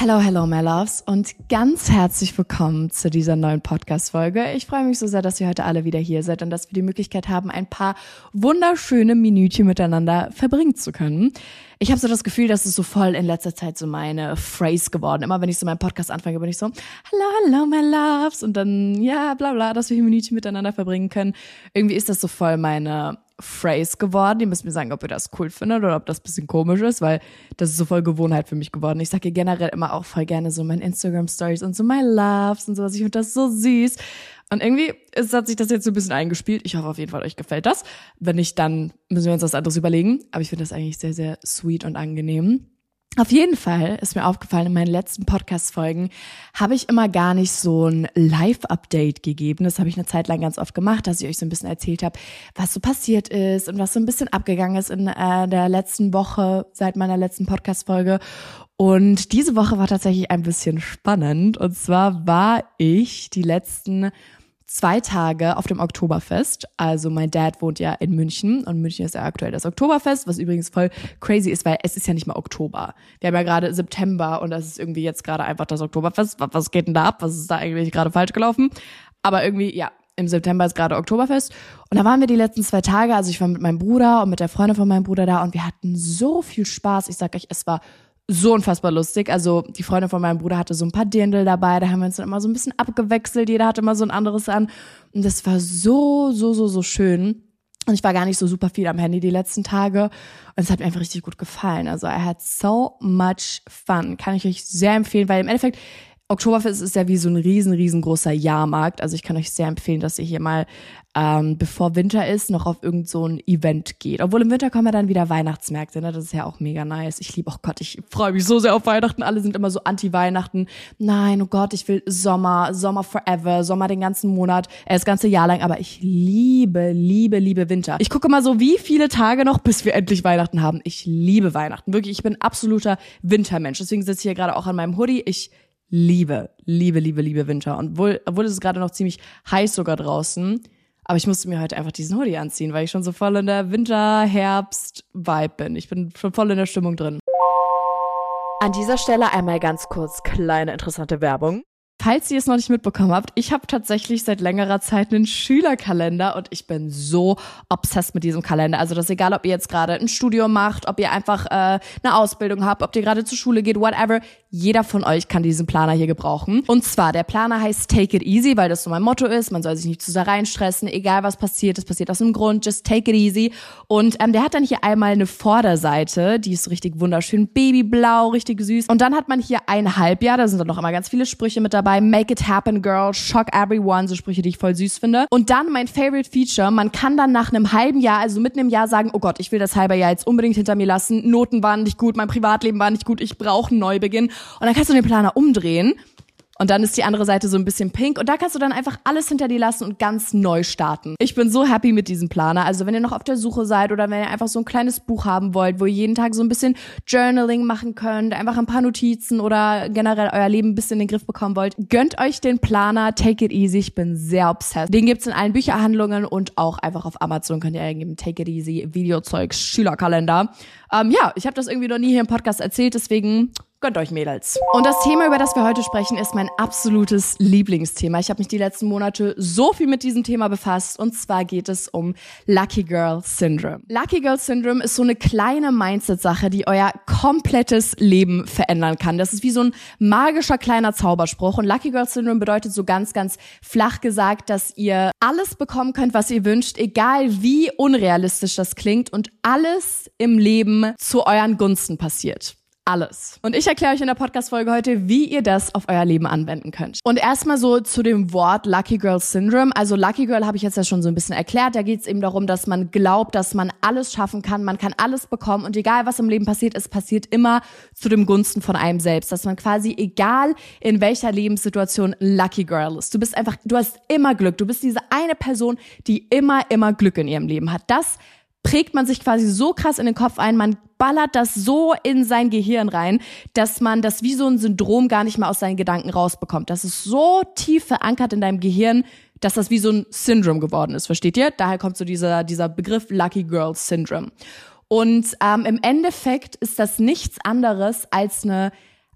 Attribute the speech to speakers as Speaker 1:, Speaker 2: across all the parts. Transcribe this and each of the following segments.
Speaker 1: Hello, hello, my loves und ganz herzlich willkommen zu dieser neuen Podcast-Folge. Ich freue mich so sehr, dass ihr heute alle wieder hier seid und dass wir die Möglichkeit haben, ein paar wunderschöne Minütchen miteinander verbringen zu können. Ich habe so das Gefühl, dass es so voll in letzter Zeit so meine Phrase geworden. Immer wenn ich so meinen Podcast anfange, bin ich so, hello, hello, my loves und dann, ja, bla bla, dass wir hier Minütchen miteinander verbringen können. Irgendwie ist das so voll meine Phrase geworden. Ihr müsst mir sagen, ob ihr das cool findet oder ob das bisschen komisch ist, weil das ist so voll Gewohnheit für mich geworden. Ich sage generell immer auch voll gerne so meine Instagram Stories und so my loves und sowas. Ich finde das so süß. Und irgendwie ist, hat sich das jetzt so ein bisschen eingespielt. Ich hoffe auf jeden Fall, euch gefällt das. Wenn nicht, dann müssen wir uns was anderes überlegen. Aber ich finde das eigentlich sehr, sehr sweet und angenehm. Auf jeden Fall ist mir aufgefallen, in meinen letzten Podcast-Folgen habe ich immer gar nicht so ein Live-Update gegeben. Das habe ich eine Zeit lang ganz oft gemacht, dass ich euch so ein bisschen erzählt habe, was so passiert ist und was so ein bisschen abgegangen ist in äh, der letzten Woche seit meiner letzten Podcast-Folge. Und diese Woche war tatsächlich ein bisschen spannend. Und zwar war ich die letzten zwei Tage auf dem Oktoberfest. Also mein Dad wohnt ja in München und München ist ja aktuell das Oktoberfest, was übrigens voll crazy ist, weil es ist ja nicht mal Oktober. Wir haben ja gerade September und das ist irgendwie jetzt gerade einfach das Oktoberfest. Was geht denn da ab? Was ist da eigentlich gerade falsch gelaufen? Aber irgendwie, ja, im September ist gerade Oktoberfest. Und da waren wir die letzten zwei Tage. Also ich war mit meinem Bruder und mit der Freundin von meinem Bruder da und wir hatten so viel Spaß. Ich sag euch, es war so unfassbar lustig. Also die Freundin von meinem Bruder hatte so ein paar Dirndl dabei, da haben wir uns dann immer so ein bisschen abgewechselt, jeder hatte immer so ein anderes an. Und das war so, so, so, so schön. Und ich war gar nicht so super viel am Handy die letzten Tage. Und es hat mir einfach richtig gut gefallen. Also I had so much fun. Kann ich euch sehr empfehlen, weil im Endeffekt Oktoberfest ist ja wie so ein riesen, riesengroßer Jahrmarkt. Also ich kann euch sehr empfehlen, dass ihr hier mal, ähm, bevor Winter ist, noch auf irgend so ein Event geht. Obwohl im Winter kommen ja dann wieder Weihnachtsmärkte, ne? Das ist ja auch mega nice. Ich liebe, oh Gott, ich freue mich so sehr auf Weihnachten. Alle sind immer so anti-Weihnachten. Nein, oh Gott, ich will Sommer, Sommer forever, Sommer den ganzen Monat, äh, das ganze Jahr lang. Aber ich liebe, liebe, liebe Winter. Ich gucke mal so, wie viele Tage noch, bis wir endlich Weihnachten haben. Ich liebe Weihnachten. Wirklich, ich bin absoluter Wintermensch. Deswegen sitze ich hier gerade auch an meinem Hoodie. Ich liebe, liebe, liebe, liebe Winter. Und wohl, obwohl es ist gerade noch ziemlich heiß sogar draußen, aber ich musste mir heute einfach diesen Hoodie anziehen, weil ich schon so voll in der Winter-Herbst-Vibe bin. Ich bin schon voll in der Stimmung drin. An dieser Stelle einmal ganz kurz kleine interessante Werbung. Falls ihr es noch nicht mitbekommen habt, ich habe tatsächlich seit längerer Zeit einen Schülerkalender und ich bin so obsessed mit diesem Kalender. Also das ist egal, ob ihr jetzt gerade ein Studium macht, ob ihr einfach äh, eine Ausbildung habt, ob ihr gerade zur Schule geht, whatever. Jeder von euch kann diesen Planer hier gebrauchen. Und zwar, der Planer heißt Take It Easy, weil das so mein Motto ist. Man soll sich nicht zu sehr reinstressen, egal was passiert. Es passiert aus einem Grund, just take it easy. Und ähm, der hat dann hier einmal eine Vorderseite, die ist so richtig wunderschön babyblau, richtig süß. Und dann hat man hier ein Halbjahr, da sind dann noch immer ganz viele Sprüche mit dabei dabei, Make It Happen Girl, Shock Everyone, so Sprüche, die ich voll süß finde. Und dann mein Favorite Feature, man kann dann nach einem halben Jahr, also mitten im Jahr sagen, oh Gott, ich will das halbe Jahr jetzt unbedingt hinter mir lassen, Noten waren nicht gut, mein Privatleben war nicht gut, ich brauche einen Neubeginn. Und dann kannst du den Planer umdrehen und dann ist die andere Seite so ein bisschen pink. Und da kannst du dann einfach alles hinter dir lassen und ganz neu starten. Ich bin so happy mit diesem Planer. Also wenn ihr noch auf der Suche seid oder wenn ihr einfach so ein kleines Buch haben wollt, wo ihr jeden Tag so ein bisschen Journaling machen könnt, einfach ein paar Notizen oder generell euer Leben ein bisschen in den Griff bekommen wollt, gönnt euch den Planer. Take it easy. Ich bin sehr obsessed. Den gibt's in allen Bücherhandlungen und auch einfach auf Amazon könnt ihr eingeben. Take it easy. Videozeugs, Schülerkalender. Ähm, ja, ich habe das irgendwie noch nie hier im Podcast erzählt, deswegen Gönnt euch Mädels. Und das Thema, über das wir heute sprechen, ist mein absolutes Lieblingsthema. Ich habe mich die letzten Monate so viel mit diesem Thema befasst und zwar geht es um Lucky Girl Syndrome. Lucky Girl Syndrome ist so eine kleine Mindset-Sache, die euer komplettes Leben verändern kann. Das ist wie so ein magischer kleiner Zauberspruch und Lucky Girl Syndrome bedeutet so ganz, ganz flach gesagt, dass ihr alles bekommen könnt, was ihr wünscht, egal wie unrealistisch das klingt und alles im Leben zu euren Gunsten passiert alles. Und ich erkläre euch in der Podcast-Folge heute, wie ihr das auf euer Leben anwenden könnt. Und erstmal so zu dem Wort Lucky Girl Syndrome. Also Lucky Girl habe ich jetzt ja schon so ein bisschen erklärt. Da geht es eben darum, dass man glaubt, dass man alles schaffen kann, man kann alles bekommen und egal was im Leben passiert, es passiert immer zu dem Gunsten von einem selbst. Dass man quasi, egal in welcher Lebenssituation, Lucky Girl ist. Du bist einfach, du hast immer Glück. Du bist diese eine Person, die immer, immer Glück in ihrem Leben hat. Das prägt man sich quasi so krass in den Kopf ein, man ballert das so in sein Gehirn rein, dass man das wie so ein Syndrom gar nicht mehr aus seinen Gedanken rausbekommt. Das ist so tief verankert in deinem Gehirn, dass das wie so ein Syndrom geworden ist, versteht ihr? Daher kommt so dieser, dieser Begriff Lucky Girl Syndrome. Und ähm, im Endeffekt ist das nichts anderes als eine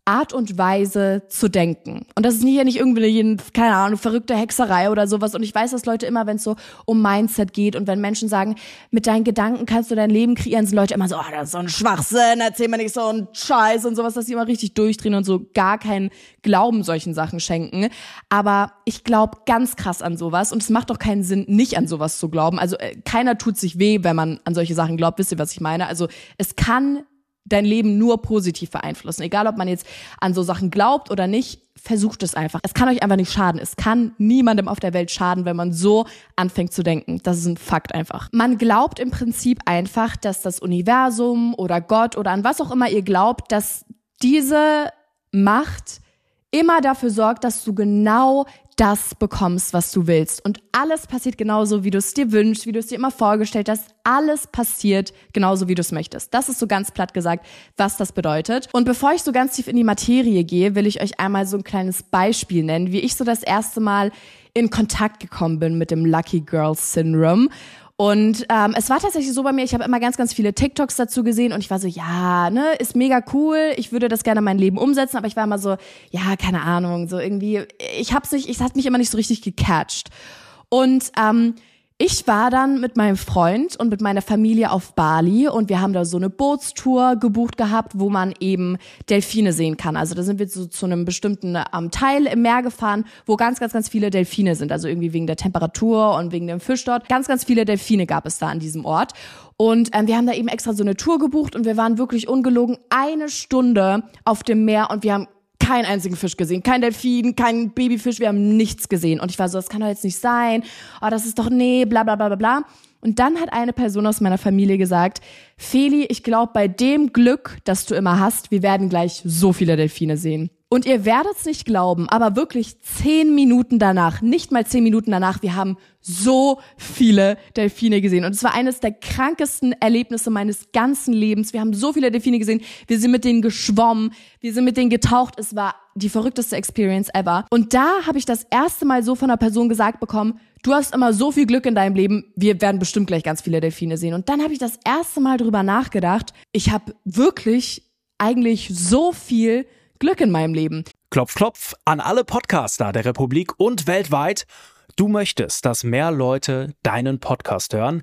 Speaker 1: Art und Weise zu denken. Und das ist hier nicht irgendwie eine, keine Ahnung, verrückte Hexerei oder sowas. Und ich weiß, dass Leute immer, wenn es so um Mindset geht und wenn Menschen sagen, mit deinen Gedanken kannst du dein Leben kreieren, sind Leute immer so, oh, das ist so ein Schwachsinn, erzähl mir nicht so einen Scheiß und sowas, dass sie immer richtig durchdrehen und so gar keinen Glauben solchen Sachen schenken. Aber ich glaube ganz krass an sowas und es macht doch keinen Sinn, nicht an sowas zu glauben. Also äh, keiner tut sich weh, wenn man an solche Sachen glaubt. Wisst ihr, was ich meine? Also es kann dein Leben nur positiv beeinflussen. Egal, ob man jetzt an so Sachen glaubt oder nicht, versucht es einfach. Es kann euch einfach nicht schaden. Es kann niemandem auf der Welt schaden, wenn man so anfängt zu denken. Das ist ein Fakt einfach. Man glaubt im Prinzip einfach, dass das Universum oder Gott oder an was auch immer ihr glaubt, dass diese Macht immer dafür sorgt, dass du genau das bekommst, was du willst. Und alles passiert genauso, wie du es dir wünschst, wie du es dir immer vorgestellt hast. Alles passiert genauso, wie du es möchtest. Das ist so ganz platt gesagt, was das bedeutet. Und bevor ich so ganz tief in die Materie gehe, will ich euch einmal so ein kleines Beispiel nennen, wie ich so das erste Mal in Kontakt gekommen bin mit dem Lucky Girl Syndrome. Und ähm, es war tatsächlich so bei mir, ich habe immer ganz, ganz viele TikToks dazu gesehen und ich war so, ja, ne, ist mega cool, ich würde das gerne in mein Leben umsetzen, aber ich war immer so, ja, keine Ahnung, so irgendwie, ich hab's nicht, ich hat mich immer nicht so richtig gecatcht. Und ähm, ich war dann mit meinem Freund und mit meiner Familie auf Bali und wir haben da so eine Bootstour gebucht gehabt, wo man eben Delfine sehen kann. Also da sind wir so zu einem bestimmten ähm, Teil im Meer gefahren, wo ganz, ganz, ganz viele Delfine sind. Also irgendwie wegen der Temperatur und wegen dem Fisch dort. Ganz, ganz viele Delfine gab es da an diesem Ort. Und ähm, wir haben da eben extra so eine Tour gebucht und wir waren wirklich ungelogen eine Stunde auf dem Meer und wir haben keinen einzigen Fisch gesehen. Kein Delfin, kein Babyfisch, wir haben nichts gesehen. Und ich war so, das kann doch jetzt nicht sein. Oh, das ist doch, nee, bla bla bla bla bla. Und dann hat eine Person aus meiner Familie gesagt, Feli, ich glaube, bei dem Glück, das du immer hast, wir werden gleich so viele Delfine sehen. Und ihr werdet es nicht glauben, aber wirklich zehn Minuten danach, nicht mal zehn Minuten danach, wir haben so viele Delfine gesehen. Und es war eines der krankesten Erlebnisse meines ganzen Lebens. Wir haben so viele Delfine gesehen. Wir sind mit denen geschwommen. Wir sind mit denen getaucht. Es war die verrückteste Experience ever. Und da habe ich das erste Mal so von einer Person gesagt bekommen, du hast immer so viel Glück in deinem Leben, wir werden bestimmt gleich ganz viele Delfine sehen. Und dann habe ich das erste Mal drüber nachgedacht. Ich habe wirklich eigentlich so viel Glück in meinem Leben.
Speaker 2: Klopf, klopf an alle Podcaster der Republik und weltweit. Du möchtest, dass mehr Leute deinen Podcast hören?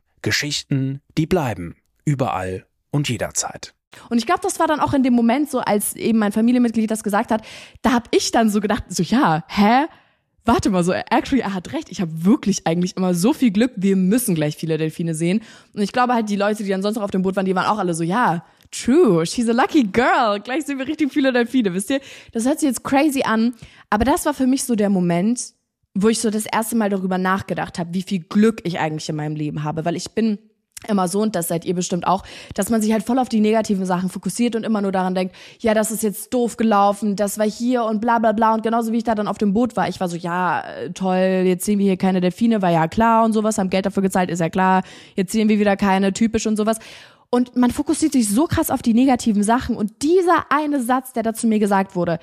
Speaker 2: Geschichten, die bleiben. Überall und jederzeit.
Speaker 1: Und ich glaube, das war dann auch in dem Moment so, als eben mein Familienmitglied das gesagt hat, da habe ich dann so gedacht, so ja, hä? Warte mal, so actually, er hat recht. Ich habe wirklich eigentlich immer so viel Glück. Wir müssen gleich viele Delfine sehen. Und ich glaube halt, die Leute, die dann sonst noch auf dem Boot waren, die waren auch alle so, ja, true, she's a lucky girl. Gleich sehen wir richtig viele Delfine, wisst ihr? Das hört sich jetzt crazy an, aber das war für mich so der Moment, wo ich so das erste Mal darüber nachgedacht habe, wie viel Glück ich eigentlich in meinem Leben habe, weil ich bin immer so und das seid ihr bestimmt auch, dass man sich halt voll auf die negativen Sachen fokussiert und immer nur daran denkt, ja, das ist jetzt doof gelaufen, das war hier und bla bla bla. Und genauso wie ich da dann auf dem Boot war, ich war so, ja, toll, jetzt sehen wir hier keine Delfine, war ja klar und sowas, haben Geld dafür gezahlt, ist ja klar, jetzt sehen wir wieder keine, typisch und sowas. Und man fokussiert sich so krass auf die negativen Sachen. Und dieser eine Satz, der da zu mir gesagt wurde,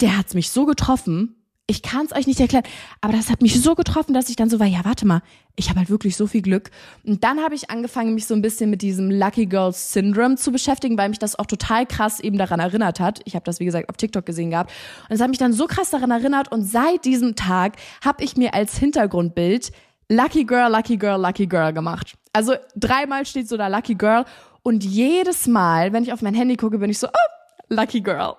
Speaker 1: der hat's mich so getroffen, ich kann es euch nicht erklären, aber das hat mich so getroffen, dass ich dann so war, ja, warte mal, ich habe halt wirklich so viel Glück. Und dann habe ich angefangen, mich so ein bisschen mit diesem Lucky Girl Syndrome zu beschäftigen, weil mich das auch total krass eben daran erinnert hat. Ich habe das, wie gesagt, auf TikTok gesehen gehabt. Und es hat mich dann so krass daran erinnert. Und seit diesem Tag habe ich mir als Hintergrundbild Lucky Girl, Lucky Girl, Lucky Girl gemacht. Also dreimal steht so da Lucky Girl. Und jedes Mal, wenn ich auf mein Handy gucke, bin ich so, oh, Lucky Girl.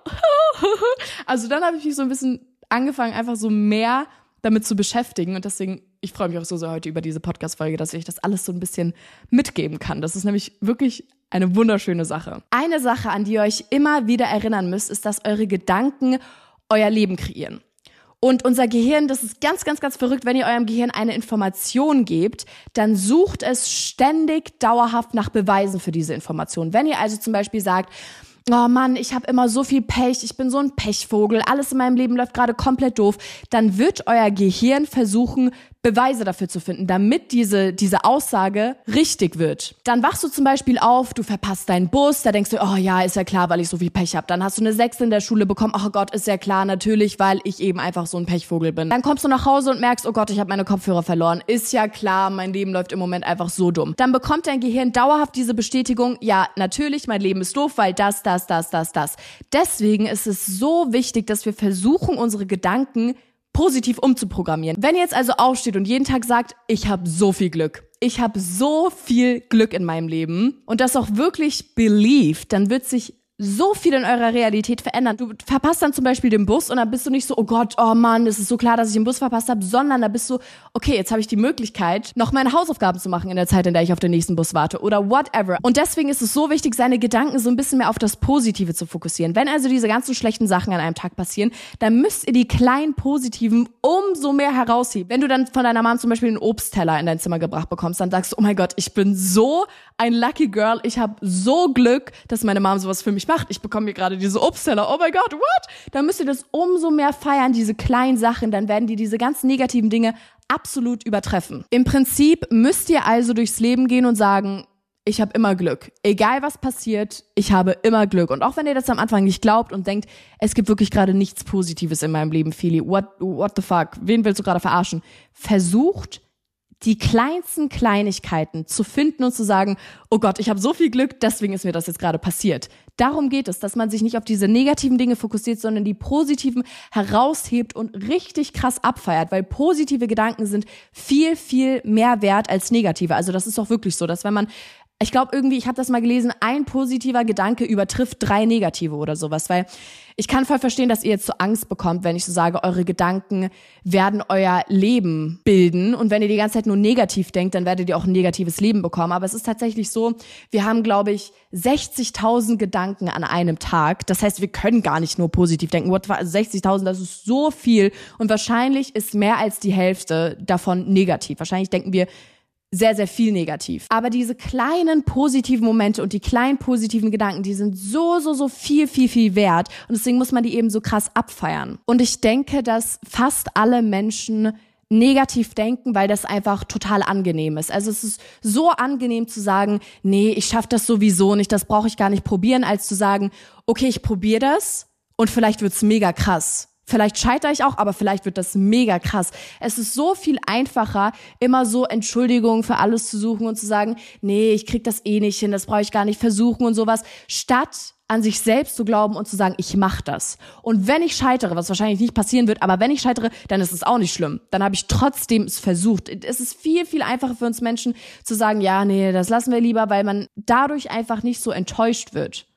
Speaker 1: also dann habe ich mich so ein bisschen angefangen, einfach so mehr damit zu beschäftigen. Und deswegen, ich freue mich auch so sehr heute über diese Podcast-Folge, dass ich das alles so ein bisschen mitgeben kann. Das ist nämlich wirklich eine wunderschöne Sache. Eine Sache, an die ihr euch immer wieder erinnern müsst, ist, dass eure Gedanken euer Leben kreieren. Und unser Gehirn, das ist ganz, ganz, ganz verrückt, wenn ihr eurem Gehirn eine Information gebt, dann sucht es ständig dauerhaft nach Beweisen für diese Information. Wenn ihr also zum Beispiel sagt, oh Mann, ich habe immer so viel Pech, ich bin so ein Pechvogel, alles in meinem Leben läuft gerade komplett doof, dann wird euer Gehirn versuchen, Beweise dafür zu finden, damit diese, diese Aussage richtig wird. Dann wachst du zum Beispiel auf, du verpasst deinen Bus, da denkst du, oh ja, ist ja klar, weil ich so viel Pech habe. Dann hast du eine Sechs in der Schule bekommen, oh Gott, ist ja klar, natürlich, weil ich eben einfach so ein Pechvogel bin. Dann kommst du nach Hause und merkst, oh Gott, ich habe meine Kopfhörer verloren. Ist ja klar, mein Leben läuft im Moment einfach so dumm. Dann bekommt dein Gehirn dauerhaft diese Bestätigung, ja, natürlich, mein Leben ist doof, weil das, das, das, das, das. Deswegen ist es so wichtig, dass wir versuchen, unsere Gedanken positiv umzuprogrammieren. Wenn ihr jetzt also aufsteht und jeden Tag sagt, ich habe so viel Glück, ich habe so viel Glück in meinem Leben und das auch wirklich believed, dann wird sich so viel in eurer Realität verändern. Du verpasst dann zum Beispiel den Bus und dann bist du nicht so, oh Gott, oh Mann, es ist so klar, dass ich den Bus verpasst habe, sondern da bist du, okay, jetzt habe ich die Möglichkeit, noch meine Hausaufgaben zu machen in der Zeit, in der ich auf den nächsten Bus warte oder whatever. Und deswegen ist es so wichtig, seine Gedanken so ein bisschen mehr auf das Positive zu fokussieren. Wenn also diese ganzen schlechten Sachen an einem Tag passieren, dann müsst ihr die kleinen Positiven umso mehr herausheben. Wenn du dann von deiner Mom zum Beispiel einen Obstteller in dein Zimmer gebracht bekommst, dann sagst du, oh mein Gott, ich bin so ein Lucky Girl, ich habe so Glück, dass meine Mom sowas für mich macht macht. Ich bekomme mir gerade diese Obstteller. Oh mein Gott, what? Dann müsst ihr das umso mehr feiern, diese kleinen Sachen. Dann werden die diese ganz negativen Dinge absolut übertreffen. Im Prinzip müsst ihr also durchs Leben gehen und sagen, ich habe immer Glück. Egal was passiert, ich habe immer Glück. Und auch wenn ihr das am Anfang nicht glaubt und denkt, es gibt wirklich gerade nichts Positives in meinem Leben, Feli, what, what the fuck, wen willst du gerade verarschen? Versucht die kleinsten Kleinigkeiten zu finden und zu sagen, oh Gott, ich habe so viel Glück, deswegen ist mir das jetzt gerade passiert. Darum geht es, dass man sich nicht auf diese negativen Dinge fokussiert, sondern die positiven heraushebt und richtig krass abfeiert, weil positive Gedanken sind viel, viel mehr wert als negative. Also das ist doch wirklich so, dass wenn man ich glaube irgendwie, ich habe das mal gelesen, ein positiver Gedanke übertrifft drei negative oder sowas, weil ich kann voll verstehen, dass ihr jetzt so Angst bekommt, wenn ich so sage, eure Gedanken werden euer Leben bilden und wenn ihr die ganze Zeit nur negativ denkt, dann werdet ihr auch ein negatives Leben bekommen, aber es ist tatsächlich so, wir haben glaube ich 60.000 Gedanken an einem Tag. Das heißt, wir können gar nicht nur positiv denken. What, also 60.000, das ist so viel und wahrscheinlich ist mehr als die Hälfte davon negativ. Wahrscheinlich denken wir sehr, sehr viel negativ. Aber diese kleinen positiven Momente und die kleinen positiven Gedanken, die sind so, so, so viel, viel, viel wert. Und deswegen muss man die eben so krass abfeiern. Und ich denke, dass fast alle Menschen negativ denken, weil das einfach total angenehm ist. Also es ist so angenehm zu sagen, nee, ich schaffe das sowieso nicht, das brauche ich gar nicht probieren, als zu sagen, okay, ich probiere das und vielleicht wird's mega krass. Vielleicht scheitere ich auch, aber vielleicht wird das mega krass. Es ist so viel einfacher, immer so Entschuldigungen für alles zu suchen und zu sagen, nee, ich krieg das eh nicht hin, das brauche ich gar nicht versuchen und sowas, statt an sich selbst zu glauben und zu sagen, ich mach das. Und wenn ich scheitere, was wahrscheinlich nicht passieren wird, aber wenn ich scheitere, dann ist es auch nicht schlimm. Dann habe ich trotzdem es versucht. Es ist viel, viel einfacher für uns Menschen zu sagen, ja, nee, das lassen wir lieber, weil man dadurch einfach nicht so enttäuscht wird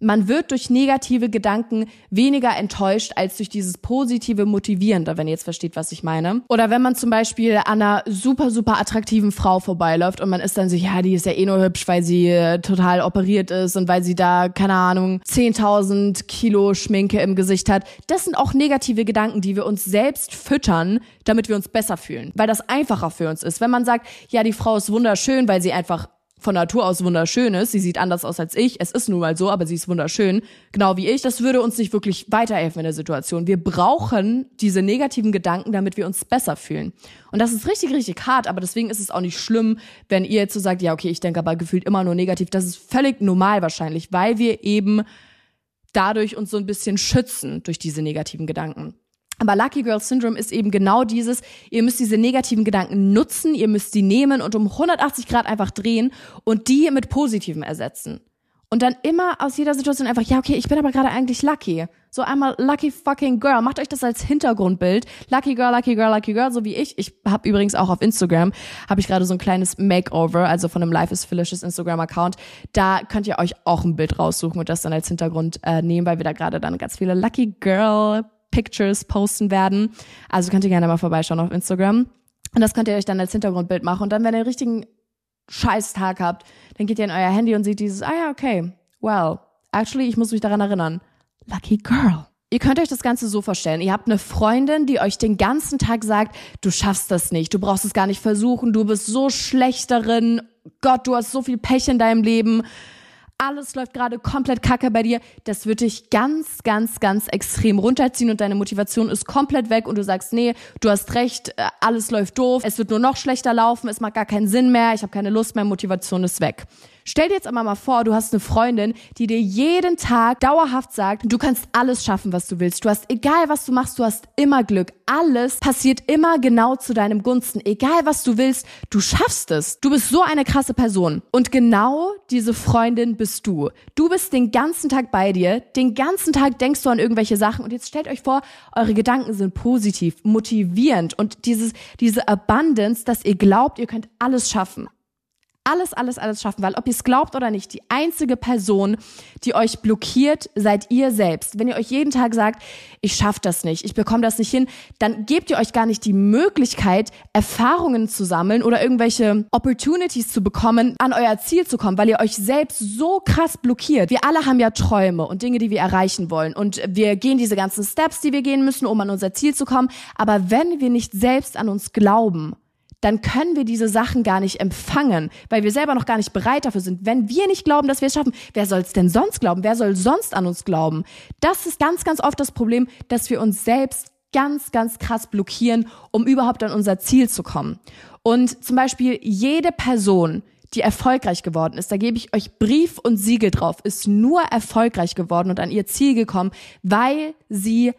Speaker 1: man wird durch negative Gedanken weniger enttäuscht als durch dieses positive Motivierende, wenn ihr jetzt versteht, was ich meine. Oder wenn man zum Beispiel an einer super, super attraktiven Frau vorbeiläuft und man ist dann so, ja, die ist ja eh nur hübsch, weil sie äh, total operiert ist und weil sie da, keine Ahnung, 10.000 Kilo Schminke im Gesicht hat. Das sind auch negative Gedanken, die wir uns selbst füttern, damit wir uns besser fühlen. Weil das einfacher für uns ist. Wenn man sagt, ja, die Frau ist wunderschön, weil sie einfach von Natur aus wunderschön ist, sie sieht anders aus als ich, es ist nun mal so, aber sie ist wunderschön, genau wie ich, das würde uns nicht wirklich weiterhelfen in der Situation. Wir brauchen diese negativen Gedanken, damit wir uns besser fühlen. Und das ist richtig, richtig hart, aber deswegen ist es auch nicht schlimm, wenn ihr jetzt so sagt, ja, okay, ich denke aber gefühlt immer nur negativ. Das ist völlig normal wahrscheinlich, weil wir eben dadurch uns so ein bisschen schützen durch diese negativen Gedanken. Aber Lucky Girl Syndrome ist eben genau dieses, ihr müsst diese negativen Gedanken nutzen, ihr müsst sie nehmen und um 180 Grad einfach drehen und die mit positiven ersetzen. Und dann immer aus jeder Situation einfach, ja, okay, ich bin aber gerade eigentlich lucky. So einmal lucky fucking girl. Macht euch das als Hintergrundbild. Lucky girl, lucky girl, lucky girl, so wie ich. Ich habe übrigens auch auf Instagram, habe ich gerade so ein kleines Makeover, also von einem Life is Felicious Instagram-Account. Da könnt ihr euch auch ein Bild raussuchen und das dann als Hintergrund äh, nehmen, weil wir da gerade dann ganz viele Lucky Girl Pictures posten werden. Also könnt ihr gerne mal vorbeischauen auf Instagram. Und das könnt ihr euch dann als Hintergrundbild machen. Und dann, wenn ihr einen richtigen Scheißtag habt, dann geht ihr in euer Handy und seht dieses, ah ja, okay, well, actually, ich muss mich daran erinnern. Lucky Girl. Ihr könnt euch das Ganze so vorstellen. Ihr habt eine Freundin, die euch den ganzen Tag sagt, du schaffst das nicht, du brauchst es gar nicht versuchen, du bist so schlecht darin, Gott, du hast so viel Pech in deinem Leben, alles läuft gerade komplett kacke bei dir. Das wird dich ganz, ganz, ganz extrem runterziehen und deine Motivation ist komplett weg und du sagst, nee, du hast recht, äh, alles läuft doof, es wird nur noch schlechter laufen, es macht gar keinen Sinn mehr, ich habe keine Lust mehr, Motivation ist weg. Stell dir jetzt aber mal vor, du hast eine Freundin, die dir jeden Tag dauerhaft sagt, du kannst alles schaffen, was du willst. Du hast, egal was du machst, du hast immer Glück. Alles passiert immer genau zu deinem Gunsten. Egal was du willst, du schaffst es. Du bist so eine krasse Person. Und genau diese Freundin bist du. Du bist den ganzen Tag bei dir. Den ganzen Tag denkst du an irgendwelche Sachen. Und jetzt stellt euch vor, eure Gedanken sind positiv, motivierend und dieses, diese Abundance, dass ihr glaubt, ihr könnt alles schaffen alles, alles, alles schaffen, weil ob ihr es glaubt oder nicht, die einzige Person, die euch blockiert, seid ihr selbst. Wenn ihr euch jeden Tag sagt, ich schaffe das nicht, ich bekomme das nicht hin, dann gebt ihr euch gar nicht die Möglichkeit, Erfahrungen zu sammeln oder irgendwelche Opportunities zu bekommen, an euer Ziel zu kommen, weil ihr euch selbst so krass blockiert. Wir alle haben ja Träume und Dinge, die wir erreichen wollen und wir gehen diese ganzen Steps, die wir gehen müssen, um an unser Ziel zu kommen. Aber wenn wir nicht selbst an uns glauben, dann können wir diese Sachen gar nicht empfangen, weil wir selber noch gar nicht bereit dafür sind. Wenn wir nicht glauben, dass wir es schaffen, wer soll es denn sonst glauben? Wer soll sonst an uns glauben? Das ist ganz, ganz oft das Problem, dass wir uns selbst ganz, ganz krass blockieren, um überhaupt an unser Ziel zu kommen. Und zum Beispiel jede Person, die erfolgreich geworden ist, da gebe ich euch Brief und Siegel drauf, ist nur erfolgreich geworden und an ihr Ziel gekommen, weil sie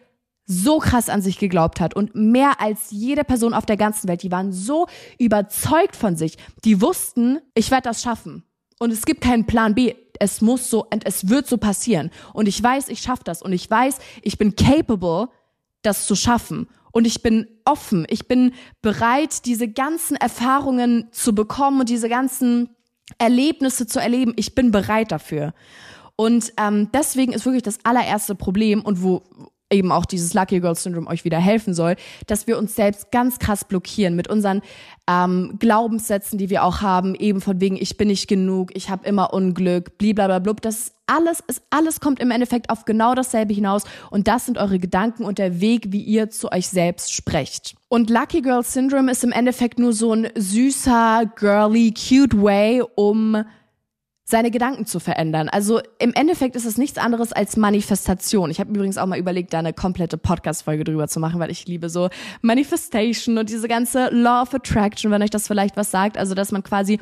Speaker 1: so krass an sich geglaubt hat. Und mehr als jede Person auf der ganzen Welt, die waren so überzeugt von sich, die wussten, ich werde das schaffen. Und es gibt keinen Plan B. Es muss so und es wird so passieren. Und ich weiß, ich schaffe das. Und ich weiß, ich bin capable, das zu schaffen. Und ich bin offen, ich bin bereit, diese ganzen Erfahrungen zu bekommen und diese ganzen Erlebnisse zu erleben. Ich bin bereit dafür. Und ähm, deswegen ist wirklich das allererste Problem und wo eben auch dieses Lucky Girl Syndrome euch wieder helfen soll, dass wir uns selbst ganz krass blockieren mit unseren ähm, Glaubenssätzen, die wir auch haben, eben von wegen ich bin nicht genug, ich habe immer Unglück, blablabla. Das ist alles, ist alles kommt im Endeffekt auf genau dasselbe hinaus und das sind eure Gedanken und der Weg, wie ihr zu euch selbst sprecht. Und Lucky Girl Syndrome ist im Endeffekt nur so ein süßer, girly, cute way, um seine Gedanken zu verändern. Also im Endeffekt ist es nichts anderes als Manifestation. Ich habe übrigens auch mal überlegt, da eine komplette Podcast-Folge drüber zu machen, weil ich liebe so Manifestation und diese ganze Law of Attraction, wenn euch das vielleicht was sagt. Also, dass man quasi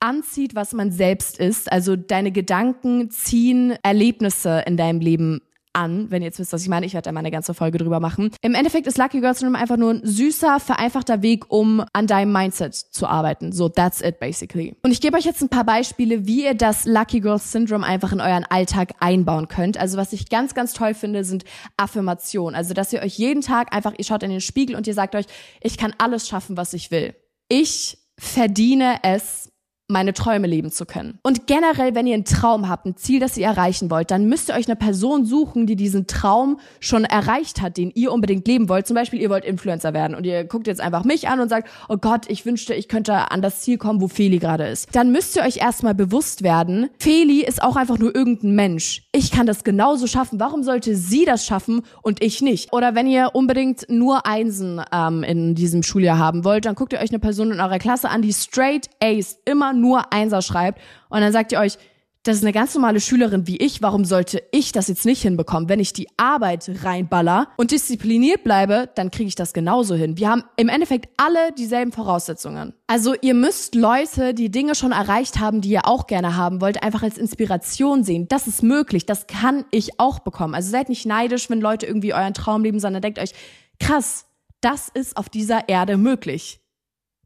Speaker 1: anzieht, was man selbst ist. Also deine Gedanken ziehen Erlebnisse in deinem Leben an, wenn ihr jetzt wisst, was ich meine. Ich werde da mal eine ganze Folge drüber machen. Im Endeffekt ist Lucky Girl Syndrome einfach nur ein süßer, vereinfachter Weg, um an deinem Mindset zu arbeiten. So, that's it basically. Und ich gebe euch jetzt ein paar Beispiele, wie ihr das Lucky Girl Syndrome einfach in euren Alltag einbauen könnt. Also was ich ganz, ganz toll finde, sind Affirmationen. Also, dass ihr euch jeden Tag einfach, ihr schaut in den Spiegel und ihr sagt euch, ich kann alles schaffen, was ich will. Ich verdiene es, meine Träume leben zu können. Und generell, wenn ihr einen Traum habt, ein Ziel, das ihr erreichen wollt, dann müsst ihr euch eine Person suchen, die diesen Traum schon erreicht hat, den ihr unbedingt leben wollt. Zum Beispiel, ihr wollt Influencer werden und ihr guckt jetzt einfach mich an und sagt, oh Gott, ich wünschte, ich könnte an das Ziel kommen, wo Feli gerade ist. Dann müsst ihr euch erstmal bewusst werden, Feli ist auch einfach nur irgendein Mensch. Ich kann das genauso schaffen. Warum sollte sie das schaffen und ich nicht? Oder wenn ihr unbedingt nur Einsen ähm, in diesem Schuljahr haben wollt, dann guckt ihr euch eine Person in eurer Klasse an, die straight Ace immer nur Einser schreibt und dann sagt ihr euch, das ist eine ganz normale Schülerin wie ich, warum sollte ich das jetzt nicht hinbekommen? Wenn ich die Arbeit reinballer und diszipliniert bleibe, dann kriege ich das genauso hin. Wir haben im Endeffekt alle dieselben Voraussetzungen. Also ihr müsst Leute, die Dinge schon erreicht haben, die ihr auch gerne haben wollt, einfach als Inspiration sehen. Das ist möglich, das kann ich auch bekommen. Also seid nicht neidisch, wenn Leute irgendwie euren Traum leben, sondern denkt euch, krass, das ist auf dieser Erde möglich.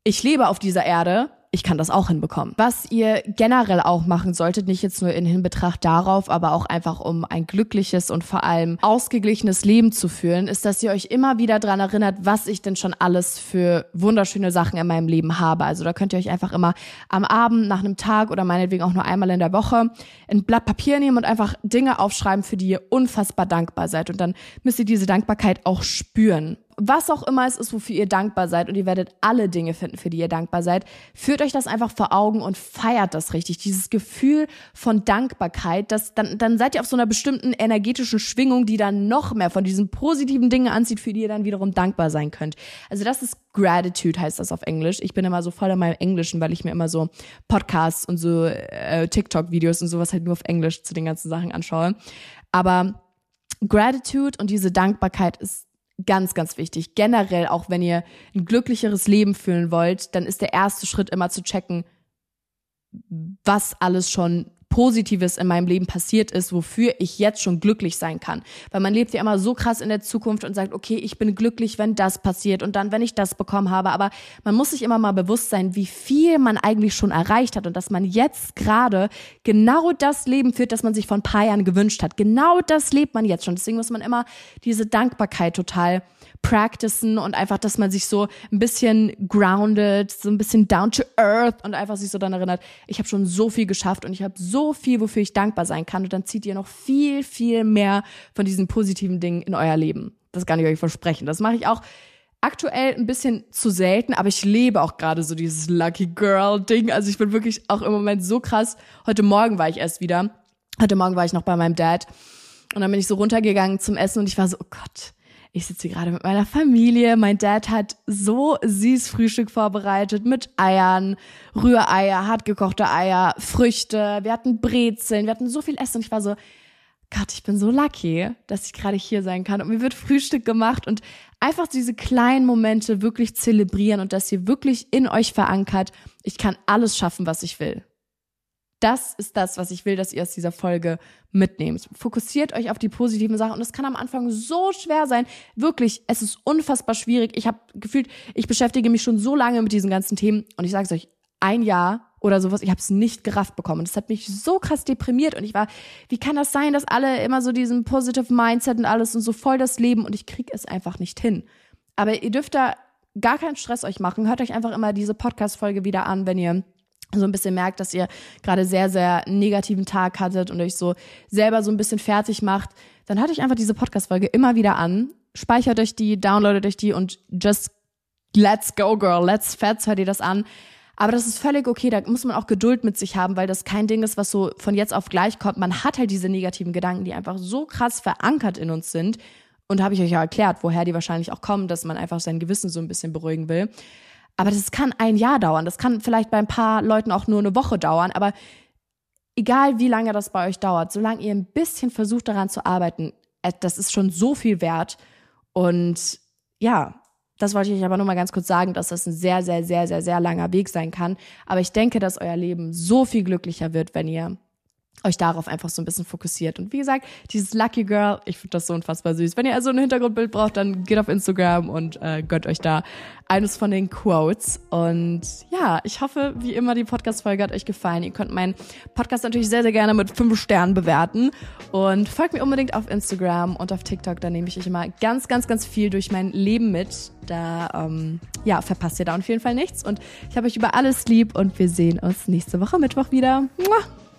Speaker 1: Ich lebe auf dieser Erde ich kann das auch hinbekommen. Was ihr generell auch machen solltet, nicht jetzt nur in Hinbetracht darauf, aber auch einfach um ein glückliches und vor allem ausgeglichenes Leben zu führen, ist, dass ihr euch immer wieder dran erinnert, was ich denn schon alles für wunderschöne Sachen in meinem Leben habe. Also da könnt ihr euch einfach immer am Abend, nach einem Tag oder meinetwegen auch nur einmal in der Woche ein Blatt Papier nehmen und einfach Dinge aufschreiben, für die ihr unfassbar dankbar seid. Und dann müsst ihr diese Dankbarkeit auch spüren was auch immer es ist, wofür ihr dankbar seid, und ihr werdet alle Dinge finden, für die ihr dankbar seid, führt euch das einfach vor Augen und feiert das richtig. Dieses Gefühl von Dankbarkeit, das, dann, dann seid ihr auf so einer bestimmten energetischen Schwingung, die dann noch mehr von diesen positiven Dingen anzieht, für die ihr dann wiederum dankbar sein könnt. Also das ist Gratitude, heißt das auf Englisch. Ich bin immer so voll in meinem Englischen, weil ich mir immer so Podcasts und so äh, TikTok-Videos und sowas halt nur auf Englisch zu den ganzen Sachen anschaue. Aber Gratitude und diese Dankbarkeit ist ganz, ganz wichtig. Generell, auch wenn ihr ein glücklicheres Leben fühlen wollt, dann ist der erste Schritt immer zu checken, was alles schon Positives in meinem Leben passiert ist, wofür ich jetzt schon glücklich sein kann. Weil man lebt ja immer so krass in der Zukunft und sagt, okay, ich bin glücklich, wenn das passiert und dann, wenn ich das bekommen habe. Aber man muss sich immer mal bewusst sein, wie viel man eigentlich schon erreicht hat und dass man jetzt gerade genau das Leben führt, das man sich vor ein paar Jahren gewünscht hat. Genau das lebt man jetzt schon. Deswegen muss man immer diese Dankbarkeit total practicen und einfach, dass man sich so ein bisschen grounded, so ein bisschen down to earth und einfach sich so dann erinnert, ich habe schon so viel geschafft und ich habe so viel, wofür ich dankbar sein kann und dann zieht ihr noch viel, viel mehr von diesen positiven Dingen in euer Leben. Das kann ich euch versprechen. Das mache ich auch aktuell ein bisschen zu selten, aber ich lebe auch gerade so dieses Lucky Girl Ding. Also ich bin wirklich auch im Moment so krass. Heute Morgen war ich erst wieder. Heute Morgen war ich noch bei meinem Dad und dann bin ich so runtergegangen zum Essen und ich war so, oh Gott, ich sitze hier gerade mit meiner Familie. Mein Dad hat so süß Frühstück vorbereitet mit Eiern, Rühreier, hartgekochte Eier, Früchte. Wir hatten Brezeln, wir hatten so viel Essen. Und ich war so, Gott, ich bin so lucky, dass ich gerade hier sein kann. Und mir wird Frühstück gemacht und einfach diese kleinen Momente wirklich zelebrieren und dass ihr wirklich in euch verankert, ich kann alles schaffen, was ich will. Das ist das, was ich will, dass ihr aus dieser Folge mitnehmt. Fokussiert euch auf die positiven Sachen und es kann am Anfang so schwer sein. Wirklich, es ist unfassbar schwierig. Ich habe gefühlt, ich beschäftige mich schon so lange mit diesen ganzen Themen und ich sage es euch, ein Jahr oder sowas, ich habe es nicht gerafft bekommen. Und das hat mich so krass deprimiert und ich war, wie kann das sein, dass alle immer so diesen positive Mindset und alles und so voll das Leben und ich krieg es einfach nicht hin. Aber ihr dürft da gar keinen Stress euch machen. Hört euch einfach immer diese Podcast-Folge wieder an, wenn ihr so ein bisschen merkt, dass ihr gerade sehr, sehr negativen Tag hattet und euch so selber so ein bisschen fertig macht, dann hört euch einfach diese Podcast-Folge immer wieder an, speichert euch die, downloadet euch die und just let's go, girl, let's fets, hört ihr das an. Aber das ist völlig okay, da muss man auch Geduld mit sich haben, weil das kein Ding ist, was so von jetzt auf gleich kommt. Man hat halt diese negativen Gedanken, die einfach so krass verankert in uns sind. Und habe ich euch ja erklärt, woher die wahrscheinlich auch kommen, dass man einfach sein Gewissen so ein bisschen beruhigen will. Aber das kann ein Jahr dauern. Das kann vielleicht bei ein paar Leuten auch nur eine Woche dauern. Aber egal wie lange das bei euch dauert, solange ihr ein bisschen versucht daran zu arbeiten, äh, das ist schon so viel wert. Und ja, das wollte ich euch aber nur mal ganz kurz sagen, dass das ein sehr, sehr, sehr, sehr, sehr langer Weg sein kann. Aber ich denke, dass euer Leben so viel glücklicher wird, wenn ihr euch darauf einfach so ein bisschen fokussiert. Und wie gesagt, dieses Lucky Girl, ich finde das so unfassbar süß. Wenn ihr also ein Hintergrundbild braucht, dann geht auf Instagram und äh, gönnt euch da eines von den Quotes. Und ja, ich hoffe, wie immer, die Podcast-Folge hat euch gefallen. Ihr könnt meinen Podcast natürlich sehr, sehr gerne mit fünf Sternen bewerten. Und folgt mir unbedingt auf Instagram und auf TikTok. Da nehme ich euch immer ganz, ganz, ganz viel durch mein Leben mit. Da, ähm, ja, verpasst ihr da auf jeden Fall nichts. Und ich habe euch über alles lieb und wir sehen uns nächste Woche Mittwoch wieder. Muah.